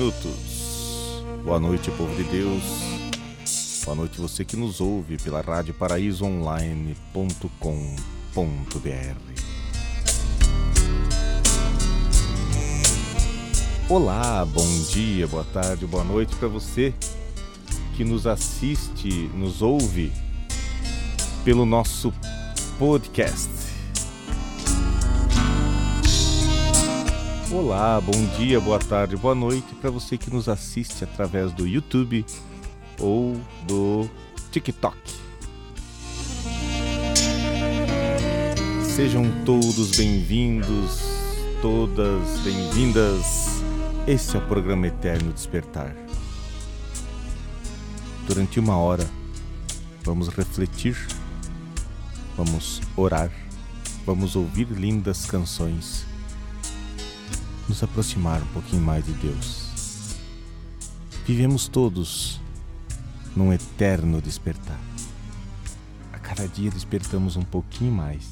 minutos. Boa noite, povo de Deus. Boa noite, você que nos ouve pela rádio paraísoonline.com.br. Olá, bom dia, boa tarde, boa noite para você que nos assiste, nos ouve pelo nosso podcast. Olá, bom dia, boa tarde, boa noite para você que nos assiste através do YouTube ou do TikTok. Sejam todos bem-vindos, todas bem-vindas. Esse é o programa Eterno Despertar. Durante uma hora, vamos refletir, vamos orar, vamos ouvir lindas canções nos aproximar um pouquinho mais de Deus. Vivemos todos num eterno despertar. A cada dia despertamos um pouquinho mais.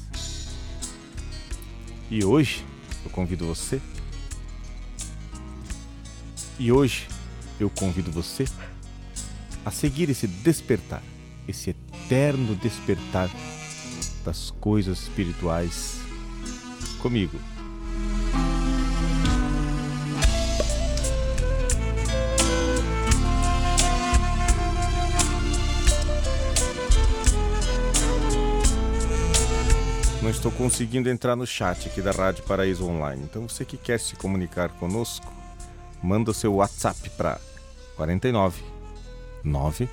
E hoje eu convido você. E hoje eu convido você a seguir esse despertar, esse eterno despertar das coisas espirituais comigo, não estou conseguindo entrar no chat aqui da Rádio Paraíso Online. Então você que quer se comunicar conosco, manda o seu WhatsApp para 49 9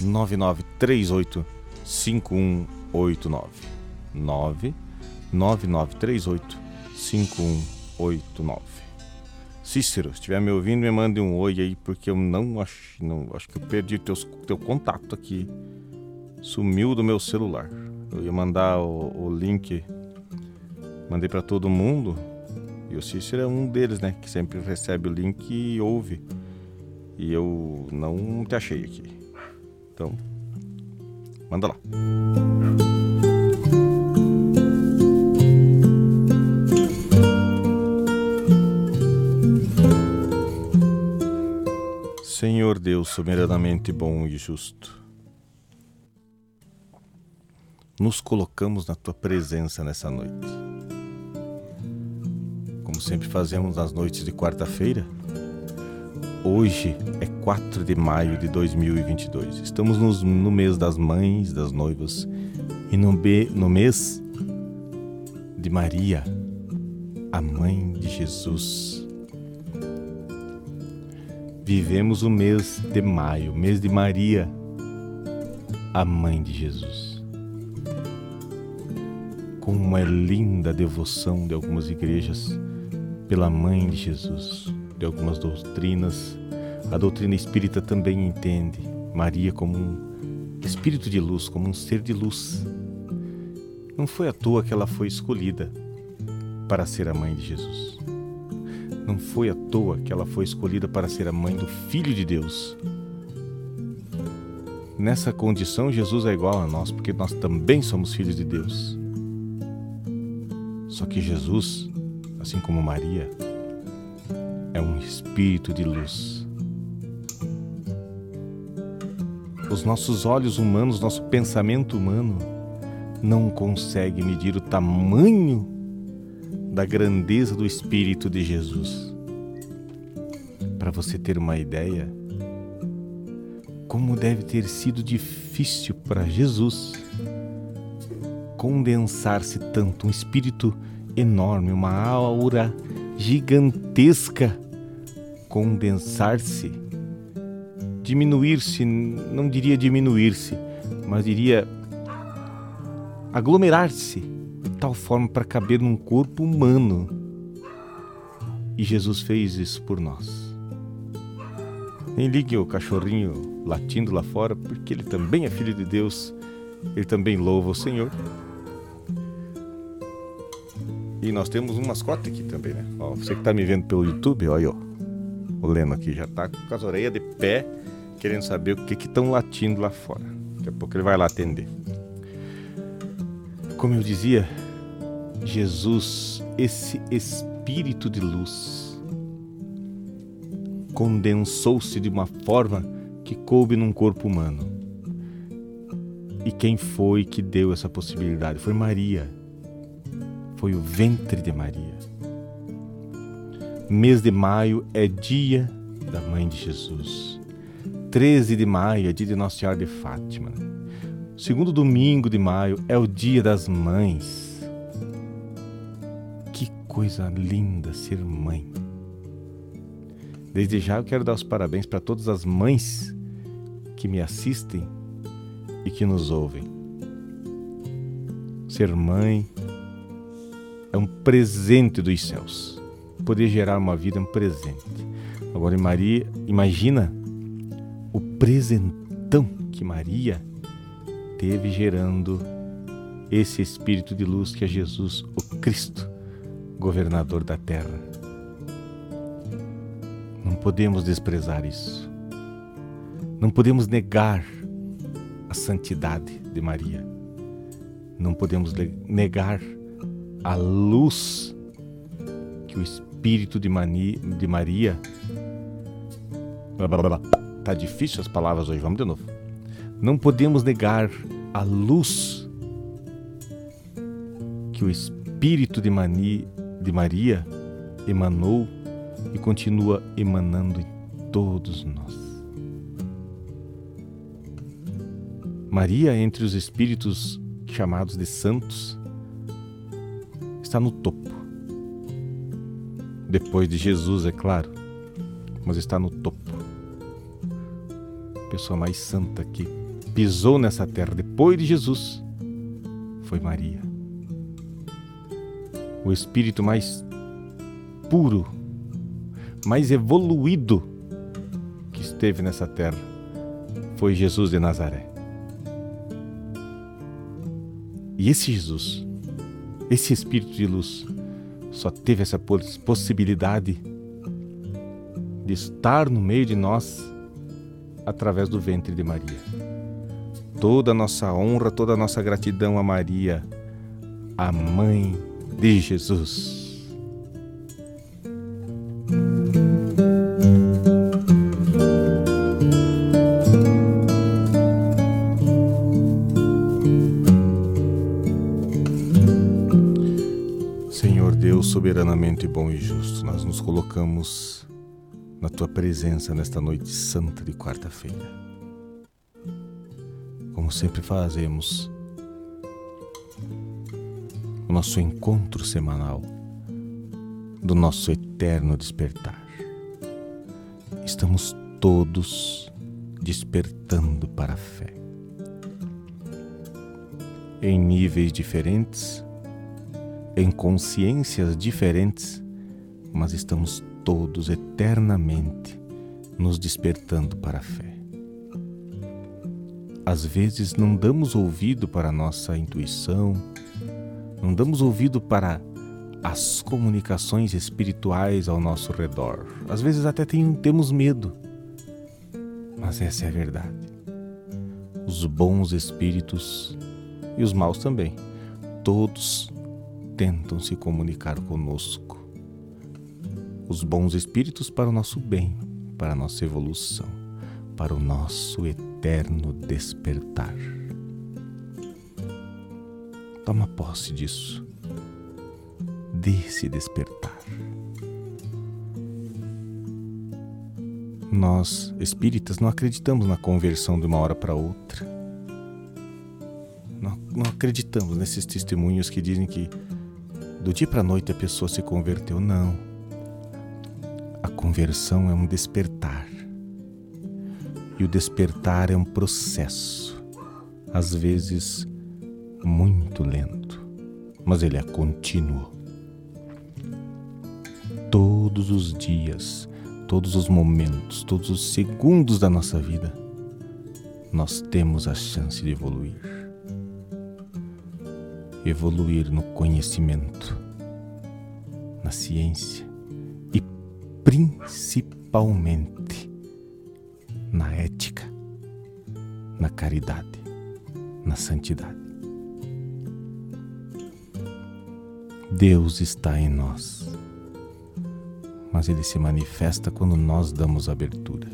9938 5189 9 9938 5189 Cícero, se estiver me ouvindo, me mande um oi aí, porque eu não acho, não, acho que eu perdi teus, teu contato aqui. Sumiu do meu celular. Eu ia mandar o, o link, mandei para todo mundo. E o Cícero é um deles, né? Que sempre recebe o link e ouve. E eu não te achei aqui. Então, manda lá. Senhor Deus soberanamente bom e justo nos colocamos na tua presença nessa noite. Como sempre fazemos nas noites de quarta-feira, hoje é 4 de maio de 2022. Estamos nos, no mês das mães, das noivas e no, no mês de Maria, a mãe de Jesus. Vivemos o mês de maio, mês de Maria, a mãe de Jesus como é linda a devoção de algumas igrejas pela mãe de Jesus, de algumas doutrinas. A doutrina espírita também entende Maria como um espírito de luz, como um ser de luz. Não foi à toa que ela foi escolhida para ser a mãe de Jesus. Não foi à toa que ela foi escolhida para ser a mãe do Filho de Deus. Nessa condição, Jesus é igual a nós, porque nós também somos filhos de Deus. Só que Jesus, assim como Maria, é um espírito de luz. Os nossos olhos humanos, nosso pensamento humano, não consegue medir o tamanho da grandeza do Espírito de Jesus. Para você ter uma ideia, como deve ter sido difícil para Jesus condensar-se tanto um espírito enorme, uma aura gigantesca condensar-se, diminuir-se, não diria diminuir-se, mas diria aglomerar-se de tal forma para caber num corpo humano. E Jesus fez isso por nós. Nem ligue o cachorrinho latindo lá fora, porque ele também é filho de Deus, ele também louva o Senhor e nós temos um mascote aqui também, né? Ó, você que tá me vendo pelo YouTube, olha, ó. O Leno aqui já tá com as orelhas de pé, querendo saber o que que estão latindo lá fora. Daqui a pouco ele vai lá atender. Como eu dizia, Jesus, esse espírito de luz, condensou-se de uma forma que coube num corpo humano. E quem foi que deu essa possibilidade? Foi Maria. Foi o ventre de Maria. Mês de maio é dia da mãe de Jesus. 13 de maio é dia de Nossa Senhora de Fátima. Segundo domingo de maio é o dia das mães. Que coisa linda ser mãe. Desde já eu quero dar os parabéns para todas as mães que me assistem e que nos ouvem. Ser mãe é um presente dos céus. Poder gerar uma vida é um presente. Agora, Maria, imagina o presentão que Maria teve gerando esse espírito de luz que é Jesus, o Cristo, governador da terra. Não podemos desprezar isso. Não podemos negar a santidade de Maria. Não podemos negar a luz que o Espírito de, Mani, de Maria. Tá difícil as palavras hoje, vamos de novo. Não podemos negar a luz que o Espírito de, Mani, de Maria emanou e continua emanando em todos nós. Maria, entre os espíritos chamados de santos, está no topo. Depois de Jesus, é claro, mas está no topo. A pessoa mais santa que pisou nessa terra depois de Jesus foi Maria. O espírito mais puro mais evoluído que esteve nessa terra foi Jesus de Nazaré. E esse Jesus, esse Espírito de luz, só teve essa possibilidade de estar no meio de nós através do ventre de Maria. Toda a nossa honra, toda a nossa gratidão a Maria, a mãe de Jesus. Soberanamente bom e justo, nós nos colocamos na tua presença nesta noite santa de quarta-feira. Como sempre fazemos, o nosso encontro semanal do nosso eterno despertar. Estamos todos despertando para a fé. Em níveis diferentes, em consciências diferentes, mas estamos todos eternamente nos despertando para a fé. Às vezes não damos ouvido para a nossa intuição, não damos ouvido para as comunicações espirituais ao nosso redor. Às vezes até tem, temos medo, mas essa é a verdade. Os bons espíritos e os maus também, todos tentam se comunicar conosco. Os bons espíritos para o nosso bem, para a nossa evolução, para o nosso eterno despertar. Toma posse disso, desse despertar. Nós, espíritas, não acreditamos na conversão de uma hora para outra. Não, não acreditamos nesses testemunhos que dizem que do dia para a noite a pessoa se converteu. Não. A conversão é um despertar. E o despertar é um processo, às vezes muito lento, mas ele é contínuo. Todos os dias, todos os momentos, todos os segundos da nossa vida, nós temos a chance de evoluir evoluir no conhecimento, na ciência e principalmente na ética, na caridade, na santidade. Deus está em nós, mas ele se manifesta quando nós damos abertura.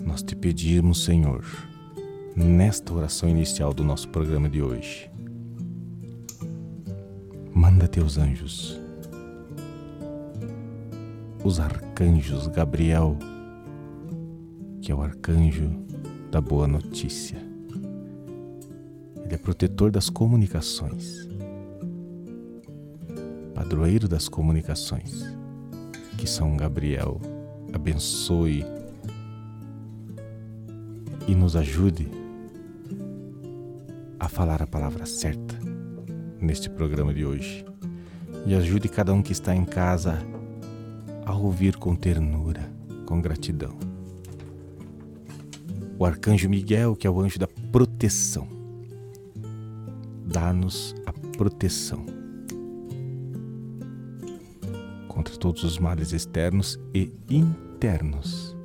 Nós te pedimos, Senhor, nesta oração inicial do nosso programa de hoje, manda teus anjos, os arcanjos Gabriel, que é o arcanjo da boa notícia. Ele é protetor das comunicações. Padroeiro das comunicações, que São Gabriel abençoe e nos ajude falar a palavra certa neste programa de hoje. E ajude cada um que está em casa a ouvir com ternura, com gratidão. O arcanjo Miguel, que é o anjo da proteção, dá-nos a proteção contra todos os males externos e internos.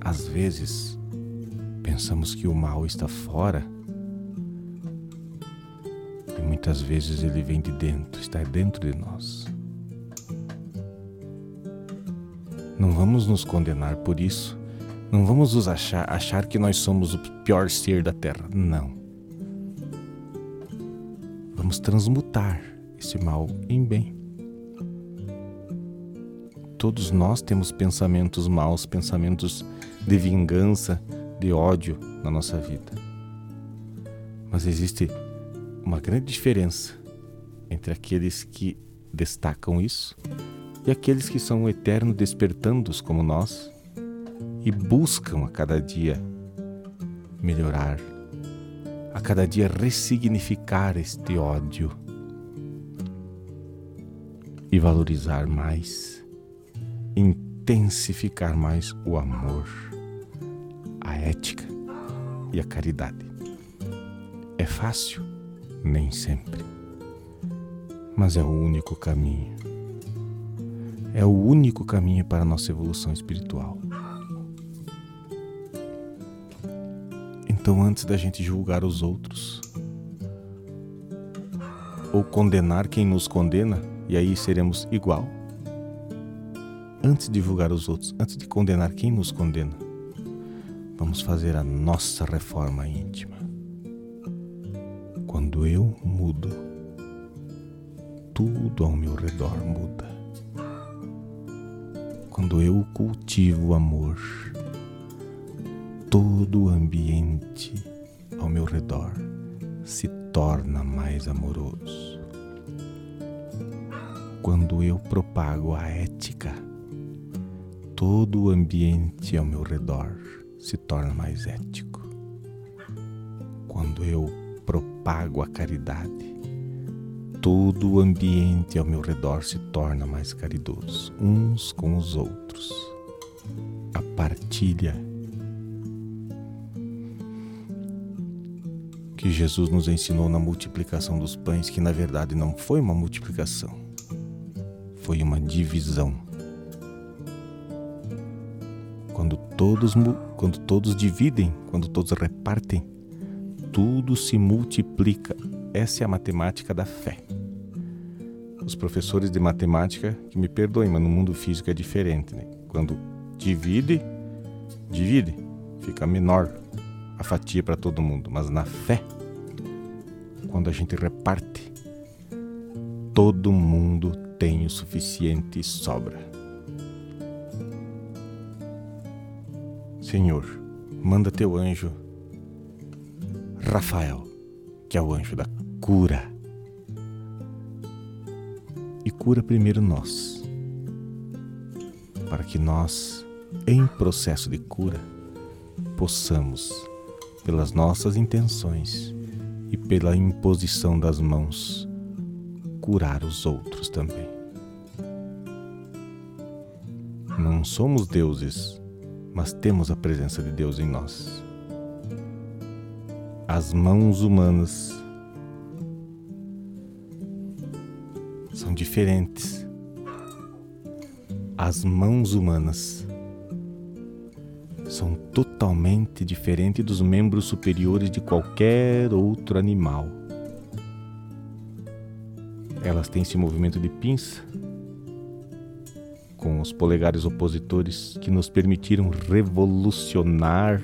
Às vezes, pensamos que o mal está fora muitas vezes ele vem de dentro, está dentro de nós. Não vamos nos condenar por isso. Não vamos nos achar, achar que nós somos o pior ser da terra. Não. Vamos transmutar esse mal em bem. Todos nós temos pensamentos maus, pensamentos de vingança, de ódio na nossa vida. Mas existe uma grande diferença entre aqueles que destacam isso e aqueles que são eterno despertandos como nós e buscam a cada dia melhorar, a cada dia ressignificar este ódio e valorizar mais intensificar mais o amor, a ética e a caridade. É fácil? Nem sempre. Mas é o único caminho. É o único caminho para a nossa evolução espiritual. Então, antes da gente julgar os outros, ou condenar quem nos condena, e aí seremos igual, antes de julgar os outros, antes de condenar quem nos condena, vamos fazer a nossa reforma íntima. Eu mudo, tudo ao meu redor muda. Quando eu cultivo o amor, todo o ambiente ao meu redor se torna mais amoroso. Quando eu propago a ética, todo o ambiente ao meu redor se torna mais ético. Quando eu propago a caridade, todo o ambiente ao meu redor se torna mais caridoso, uns com os outros. A partilha que Jesus nos ensinou na multiplicação dos pães, que na verdade não foi uma multiplicação, foi uma divisão quando todos, quando todos dividem, quando todos repartem, tudo se multiplica. Essa é a matemática da fé. Os professores de matemática, que me perdoem, mas no mundo físico é diferente. Né? Quando divide, divide, fica menor a fatia para todo mundo. Mas na fé, quando a gente reparte, todo mundo tem o suficiente e sobra. Senhor, manda teu anjo Rafael, que é o anjo da cura. E cura primeiro nós, para que nós, em processo de cura, possamos, pelas nossas intenções e pela imposição das mãos, curar os outros também. Não somos deuses mas temos a presença de Deus em nós. As mãos humanas são diferentes. As mãos humanas são totalmente diferentes dos membros superiores de qualquer outro animal. Elas têm esse movimento de pinça com os polegares opositores que nos permitiram revolucionar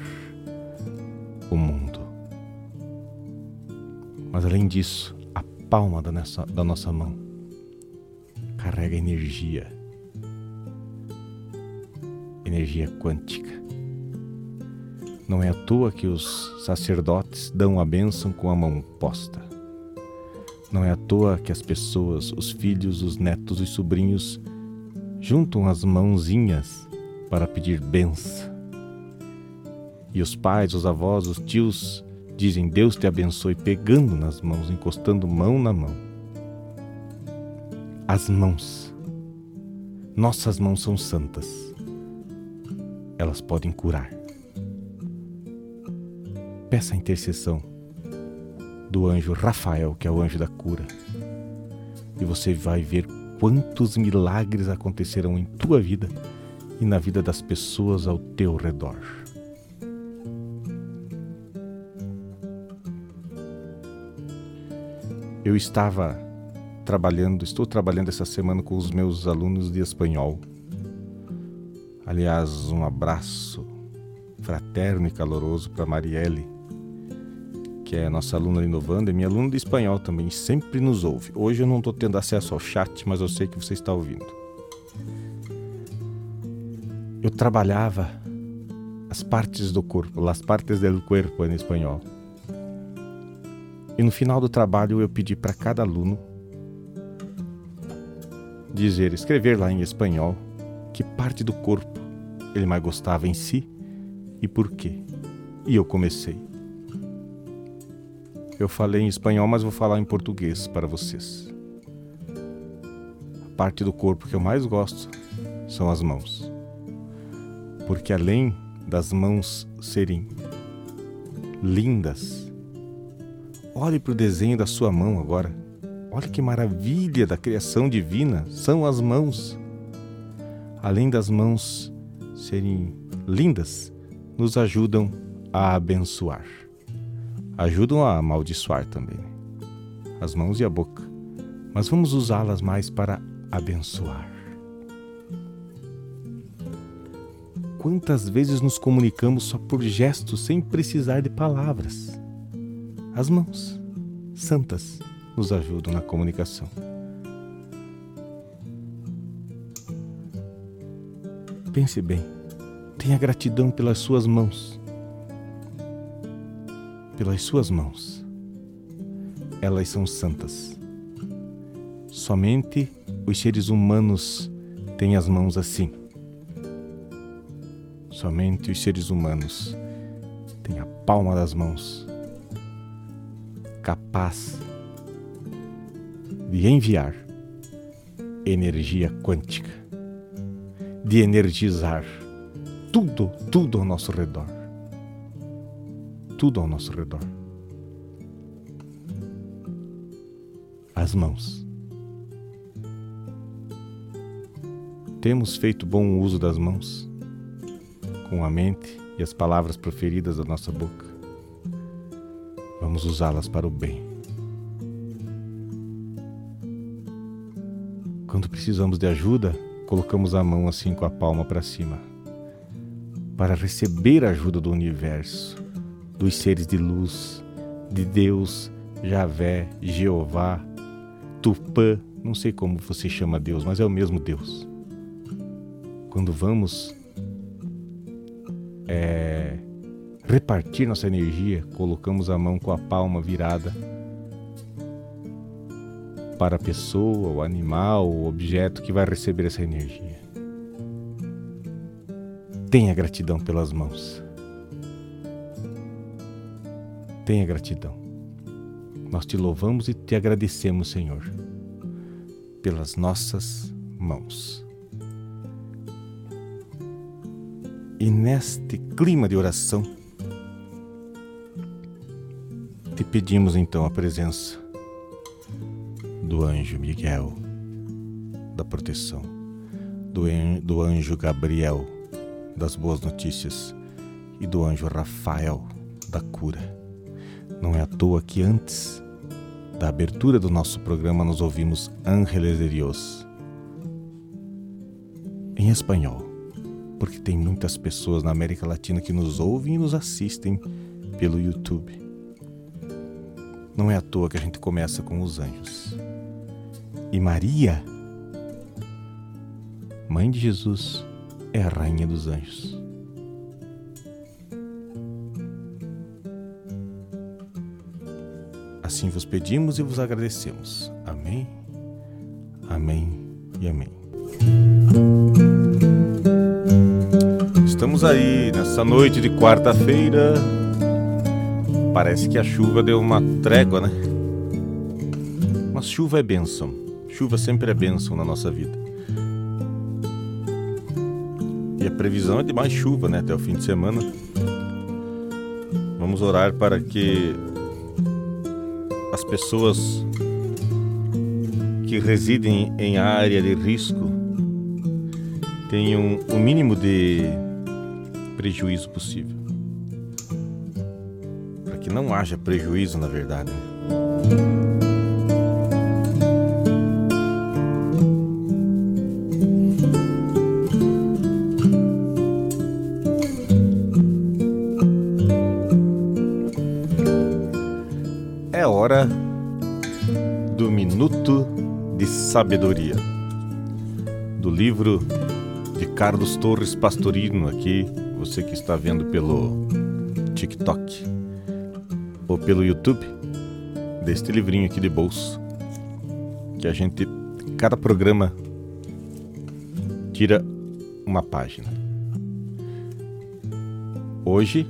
o mundo. Mas além disso, a palma da nossa, da nossa mão carrega energia, energia quântica. Não é à toa que os sacerdotes dão a bênção com a mão posta. Não é à toa que as pessoas, os filhos, os netos, os sobrinhos juntam as mãozinhas para pedir benção. E os pais, os avós, os tios dizem Deus te abençoe, pegando nas mãos, encostando mão na mão. As mãos. Nossas mãos são santas. Elas podem curar. Peça a intercessão do anjo Rafael, que é o anjo da cura. E você vai ver quantos milagres acontecerão em tua vida e na vida das pessoas ao teu redor. Eu estava trabalhando, estou trabalhando essa semana com os meus alunos de espanhol. Aliás, um abraço fraterno e caloroso para Marielle, que é nossa aluna inovando, é minha aluna de espanhol também, sempre nos ouve. Hoje eu não estou tendo acesso ao chat, mas eu sei que você está ouvindo. Eu trabalhava as partes do corpo, las partes del cuerpo em espanhol. E no final do trabalho eu pedi para cada aluno dizer, escrever lá em espanhol que parte do corpo ele mais gostava em si e por quê. E eu comecei. Eu falei em espanhol, mas vou falar em português para vocês. A parte do corpo que eu mais gosto são as mãos. Porque além das mãos serem lindas, olhe para o desenho da sua mão agora. Olha que maravilha da criação divina são as mãos. Além das mãos serem lindas, nos ajudam a abençoar ajudam a amaldiçoar também as mãos e a boca, mas vamos usá-las mais para abençoar. Quantas vezes nos comunicamos só por gestos sem precisar de palavras? As mãos, santas, nos ajudam na comunicação. Pense bem, tenha gratidão pelas suas mãos pelas suas mãos. Elas são santas. Somente os seres humanos têm as mãos assim. Somente os seres humanos têm a palma das mãos capaz de enviar energia quântica, de energizar tudo, tudo ao nosso redor tudo ao nosso redor. As mãos. Temos feito bom uso das mãos, com a mente e as palavras proferidas da nossa boca. Vamos usá-las para o bem. Quando precisamos de ajuda, colocamos a mão assim com a palma para cima, para receber a ajuda do universo dos seres de luz, de Deus, Javé, Jeová, Tupã, não sei como você chama Deus, mas é o mesmo Deus. Quando vamos é, repartir nossa energia, colocamos a mão com a palma virada para a pessoa, o animal, o objeto que vai receber essa energia. Tenha gratidão pelas mãos. Tenha gratidão. Nós te louvamos e te agradecemos, Senhor, pelas nossas mãos. E neste clima de oração, pedimos então a presença do anjo Miguel, da proteção, do anjo Gabriel, das boas notícias, e do anjo Rafael, da cura não é à toa que antes da abertura do nosso programa, nós ouvimos Ángeles de Dios em espanhol, porque tem muitas pessoas na América Latina que nos ouvem e nos assistem pelo YouTube. Não é à toa que a gente começa com os anjos. E Maria, mãe de Jesus, é a rainha dos anjos. Assim vos pedimos e vos agradecemos. Amém, amém e amém. Estamos aí nessa noite de quarta-feira. Parece que a chuva deu uma trégua, né? Mas chuva é bênção. Chuva sempre é bênção na nossa vida. E a previsão é de mais chuva, né? Até o fim de semana. Vamos orar para que as pessoas que residem em área de risco tenham o mínimo de prejuízo possível. Que não haja prejuízo, na verdade. Né? Sabedoria, do livro de Carlos Torres Pastorino, aqui, você que está vendo pelo TikTok pelo YouTube, deste livrinho aqui de bolso, que a gente, cada programa, tira uma página. Hoje,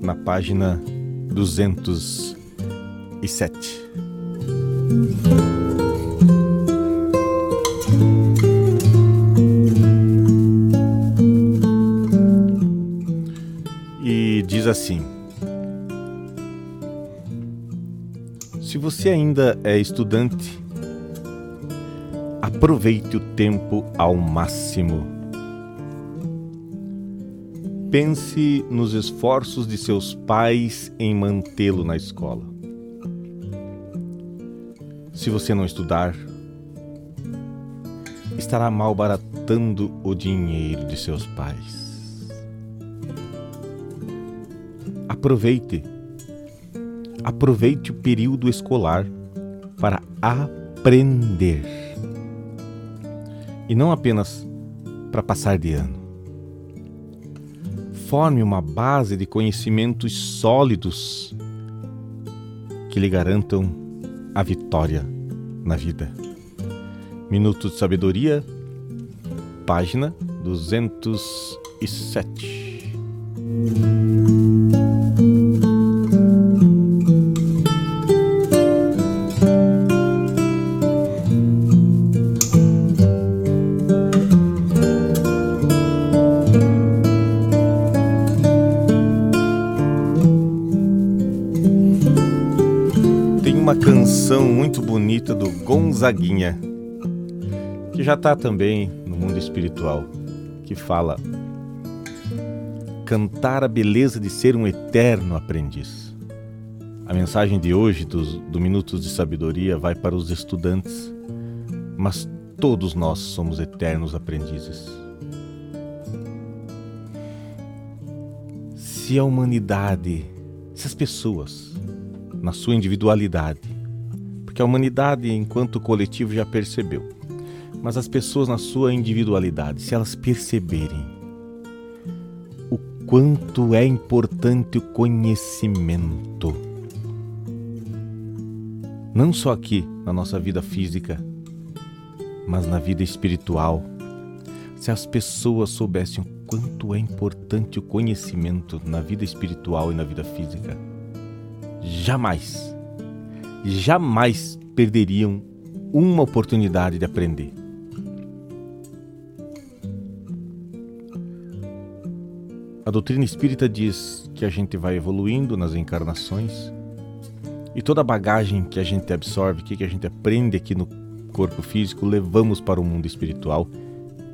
na página 207. diz assim: Se você ainda é estudante, aproveite o tempo ao máximo. Pense nos esforços de seus pais em mantê-lo na escola. Se você não estudar, estará malbaratando o dinheiro de seus pais. Aproveite. Aproveite o período escolar para aprender. E não apenas para passar de ano. Forme uma base de conhecimentos sólidos que lhe garantam a vitória na vida. Minuto de Sabedoria, página 207. Gonzaguinha, que já está também no mundo espiritual, que fala: cantar a beleza de ser um eterno aprendiz. A mensagem de hoje do, do Minutos de Sabedoria vai para os estudantes, mas todos nós somos eternos aprendizes. Se a humanidade, se as pessoas, na sua individualidade, que a humanidade, enquanto coletivo, já percebeu. Mas as pessoas, na sua individualidade, se elas perceberem o quanto é importante o conhecimento, não só aqui na nossa vida física, mas na vida espiritual, se as pessoas soubessem o quanto é importante o conhecimento na vida espiritual e na vida física, jamais jamais perderiam uma oportunidade de aprender. A doutrina espírita diz que a gente vai evoluindo nas encarnações e toda a bagagem que a gente absorve, que a gente aprende aqui no corpo físico, levamos para o mundo espiritual,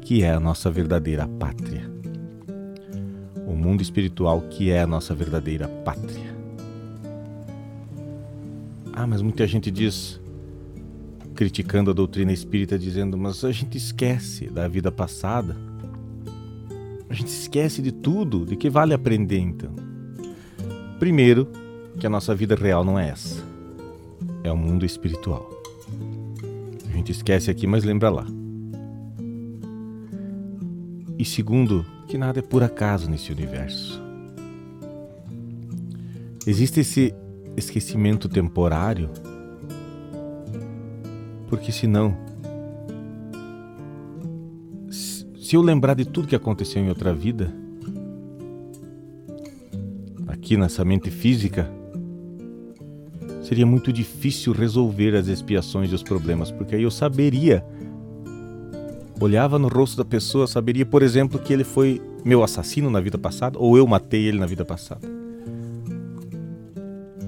que é a nossa verdadeira pátria. O mundo espiritual que é a nossa verdadeira pátria. Ah, mas muita gente diz, criticando a doutrina espírita, dizendo: mas a gente esquece da vida passada. A gente esquece de tudo, de que vale aprender então? Primeiro, que a nossa vida real não é essa. É o mundo espiritual. A gente esquece aqui, mas lembra lá. E segundo, que nada é por acaso nesse universo. Existe esse esquecimento temporário, porque senão, se eu lembrar de tudo que aconteceu em outra vida, aqui nessa mente física, seria muito difícil resolver as expiações e os problemas, porque aí eu saberia, olhava no rosto da pessoa, saberia, por exemplo, que ele foi meu assassino na vida passada ou eu matei ele na vida passada.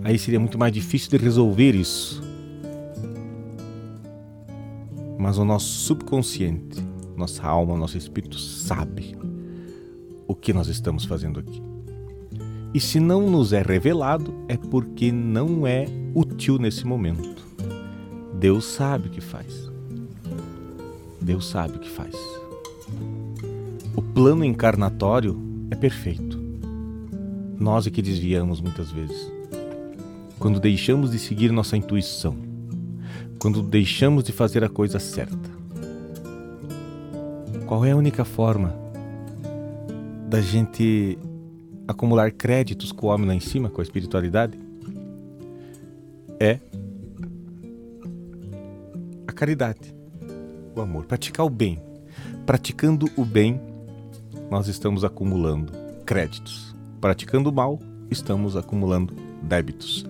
Aí seria muito mais difícil de resolver isso. Mas o nosso subconsciente, nossa alma, nosso espírito sabe o que nós estamos fazendo aqui. E se não nos é revelado, é porque não é útil nesse momento. Deus sabe o que faz. Deus sabe o que faz. O plano encarnatório é perfeito. Nós é que desviamos muitas vezes. Quando deixamos de seguir nossa intuição, quando deixamos de fazer a coisa certa. Qual é a única forma da gente acumular créditos com o homem lá em cima, com a espiritualidade, é a caridade, o amor, praticar o bem. Praticando o bem, nós estamos acumulando créditos. Praticando o mal, estamos acumulando débitos.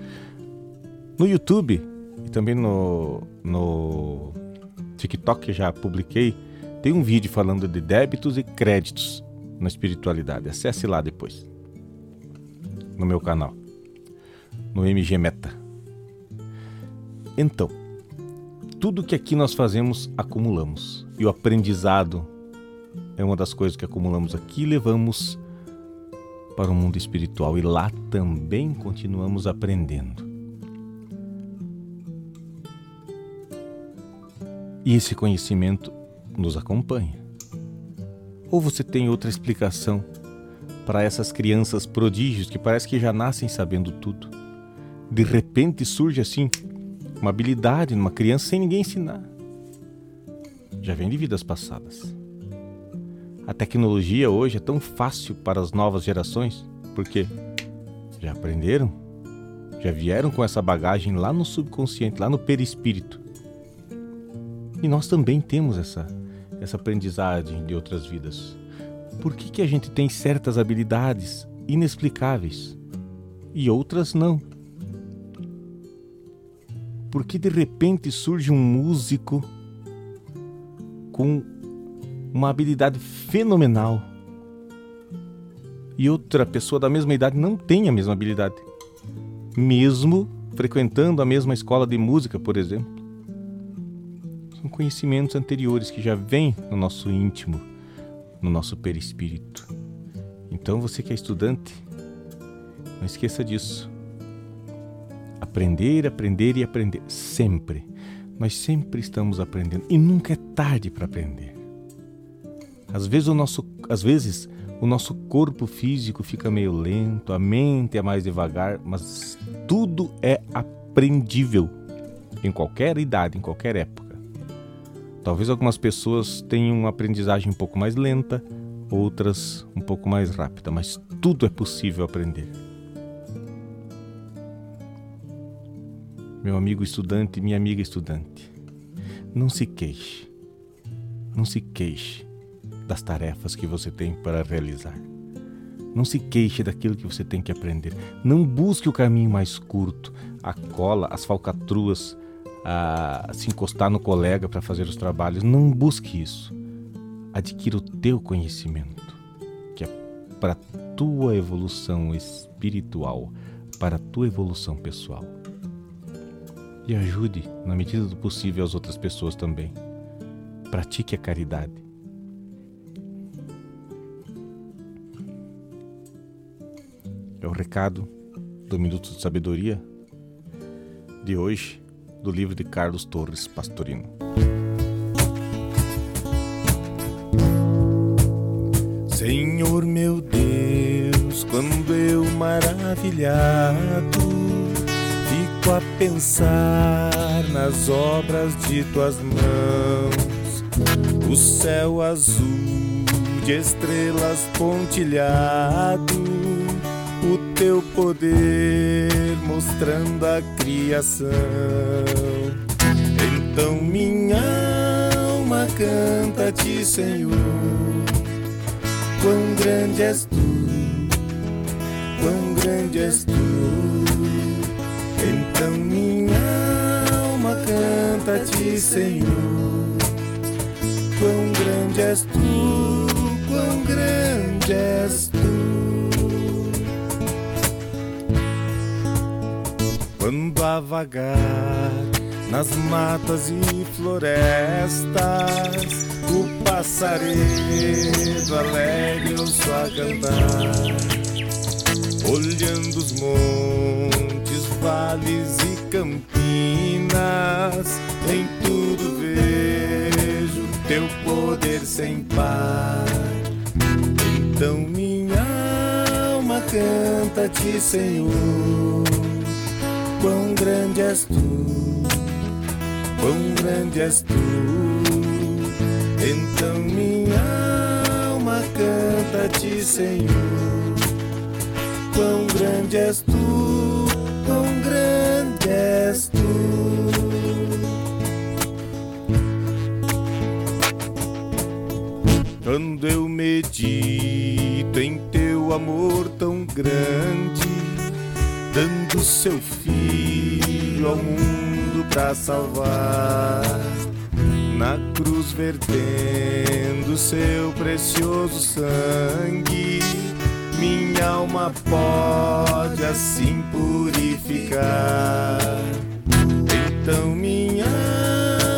No YouTube e também no, no TikTok, que já publiquei, tem um vídeo falando de débitos e créditos na espiritualidade. Acesse lá depois no meu canal, no MG Meta. Então, tudo que aqui nós fazemos, acumulamos. E o aprendizado é uma das coisas que acumulamos aqui e levamos para o mundo espiritual. E lá também continuamos aprendendo. E esse conhecimento nos acompanha. Ou você tem outra explicação para essas crianças prodígios que parece que já nascem sabendo tudo. De repente surge assim uma habilidade numa criança sem ninguém ensinar. Já vem de vidas passadas. A tecnologia hoje é tão fácil para as novas gerações porque já aprenderam, já vieram com essa bagagem lá no subconsciente, lá no perispírito. E nós também temos essa essa aprendizagem de outras vidas por que, que a gente tem certas habilidades inexplicáveis e outras não? Por que de repente surge um músico com uma habilidade fenomenal e outra pessoa da mesma idade não tem a mesma habilidade, mesmo frequentando a mesma escola de música, por exemplo? São conhecimentos anteriores que já vêm no nosso íntimo no nosso perispírito. Então, você que é estudante, não esqueça disso. Aprender, aprender e aprender. Sempre. Nós sempre estamos aprendendo. E nunca é tarde para aprender. Às vezes, o nosso, às vezes, o nosso corpo físico fica meio lento, a mente é mais devagar, mas tudo é aprendível em qualquer idade, em qualquer época. Talvez algumas pessoas tenham uma aprendizagem um pouco mais lenta, outras um pouco mais rápida, mas tudo é possível aprender. Meu amigo estudante, minha amiga estudante, não se queixe, não se queixe das tarefas que você tem para realizar. Não se queixe daquilo que você tem que aprender. Não busque o caminho mais curto, a cola, as falcatruas, a se encostar no colega para fazer os trabalhos. Não busque isso. Adquira o teu conhecimento, que é para tua evolução espiritual, para a tua evolução pessoal. E ajude, na medida do possível, as outras pessoas também. Pratique a caridade. Recado do Minuto de Sabedoria de hoje, do livro de Carlos Torres Pastorino. Senhor meu Deus, quando eu maravilhado fico a pensar nas obras de tuas mãos, o céu azul de estrelas pontilhado teu poder mostrando a criação. Então minha alma canta-te, Senhor. Quão grande és tu, quão grande és tu. Então minha alma canta-te, Senhor. Quão grande és tu, quão grande és tu. A vagar nas matas e florestas, o passaredo alegre ouço a cantar, olhando os montes, vales e campinas, em tudo vejo teu poder sem par. Então minha alma canta-te, Senhor Quão grande és tu, quão grande és tu. Então minha alma canta-te, Senhor. Quão grande és tu, quão grande és tu. Quando eu medito em teu amor tão grande seu filho ao mundo para salvar. Na cruz vertendo seu precioso sangue, minha alma pode assim purificar. Então minha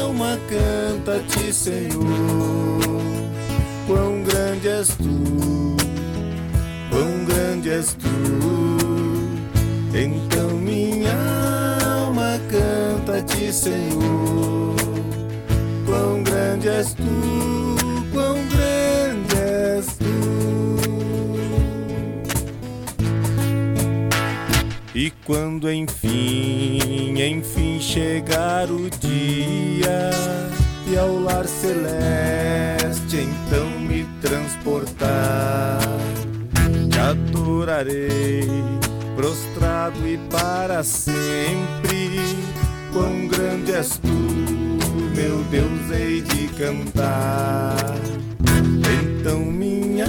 alma canta-te, Senhor. Quão grande és tu, quão grande és tu. Então minha alma canta-te, Senhor. Quão grande és tu, quão grande és tu. E quando enfim, enfim chegar o dia e ao lar celeste então me transportar, te adorarei prostrado e para sempre. Quão grande és tu, meu Deus, hei de cantar. Então minha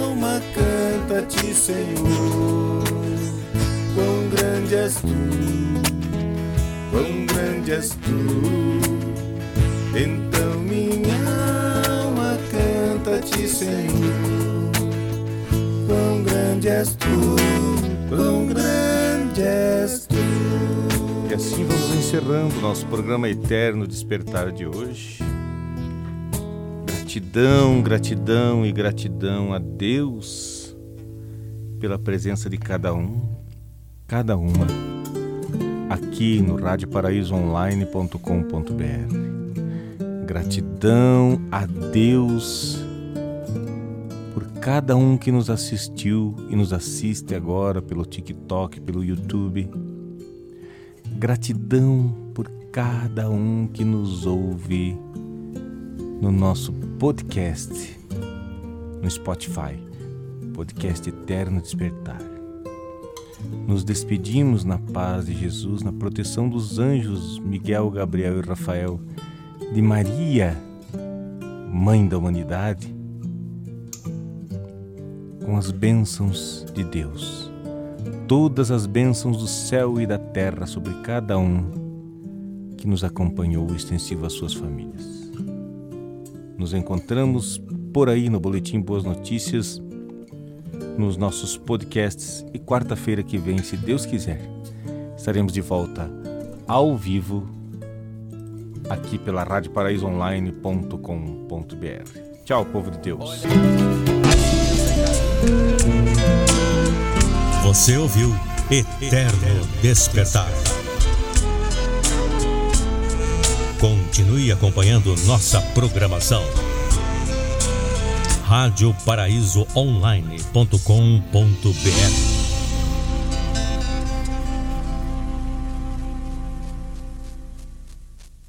alma canta-te, Senhor. Quão grande és tu, quão grande és tu. Então minha alma canta-te, Senhor. Quão grande és tu quão grande és tu. E assim vamos encerrando nosso programa Eterno Despertar de hoje. Gratidão, gratidão e gratidão a Deus pela presença de cada um, cada uma, aqui no radioparaísoonline.com.br. Gratidão a Deus cada um que nos assistiu e nos assiste agora pelo TikTok, pelo YouTube. Gratidão por cada um que nos ouve no nosso podcast no Spotify, podcast Eterno Despertar. Nos despedimos na paz de Jesus, na proteção dos anjos Miguel, Gabriel e Rafael, de Maria, Mãe da Humanidade, com as bênçãos de Deus, todas as bênçãos do céu e da terra sobre cada um que nos acompanhou, extensivo às suas famílias. Nos encontramos por aí no Boletim Boas Notícias, nos nossos podcasts e quarta-feira que vem, se Deus quiser, estaremos de volta ao vivo aqui pela radioparaísoonline.com.br. Tchau, povo de Deus. Você ouviu Eterno Despertar. Continue acompanhando nossa programação. Rádio Paraíso Online.com.br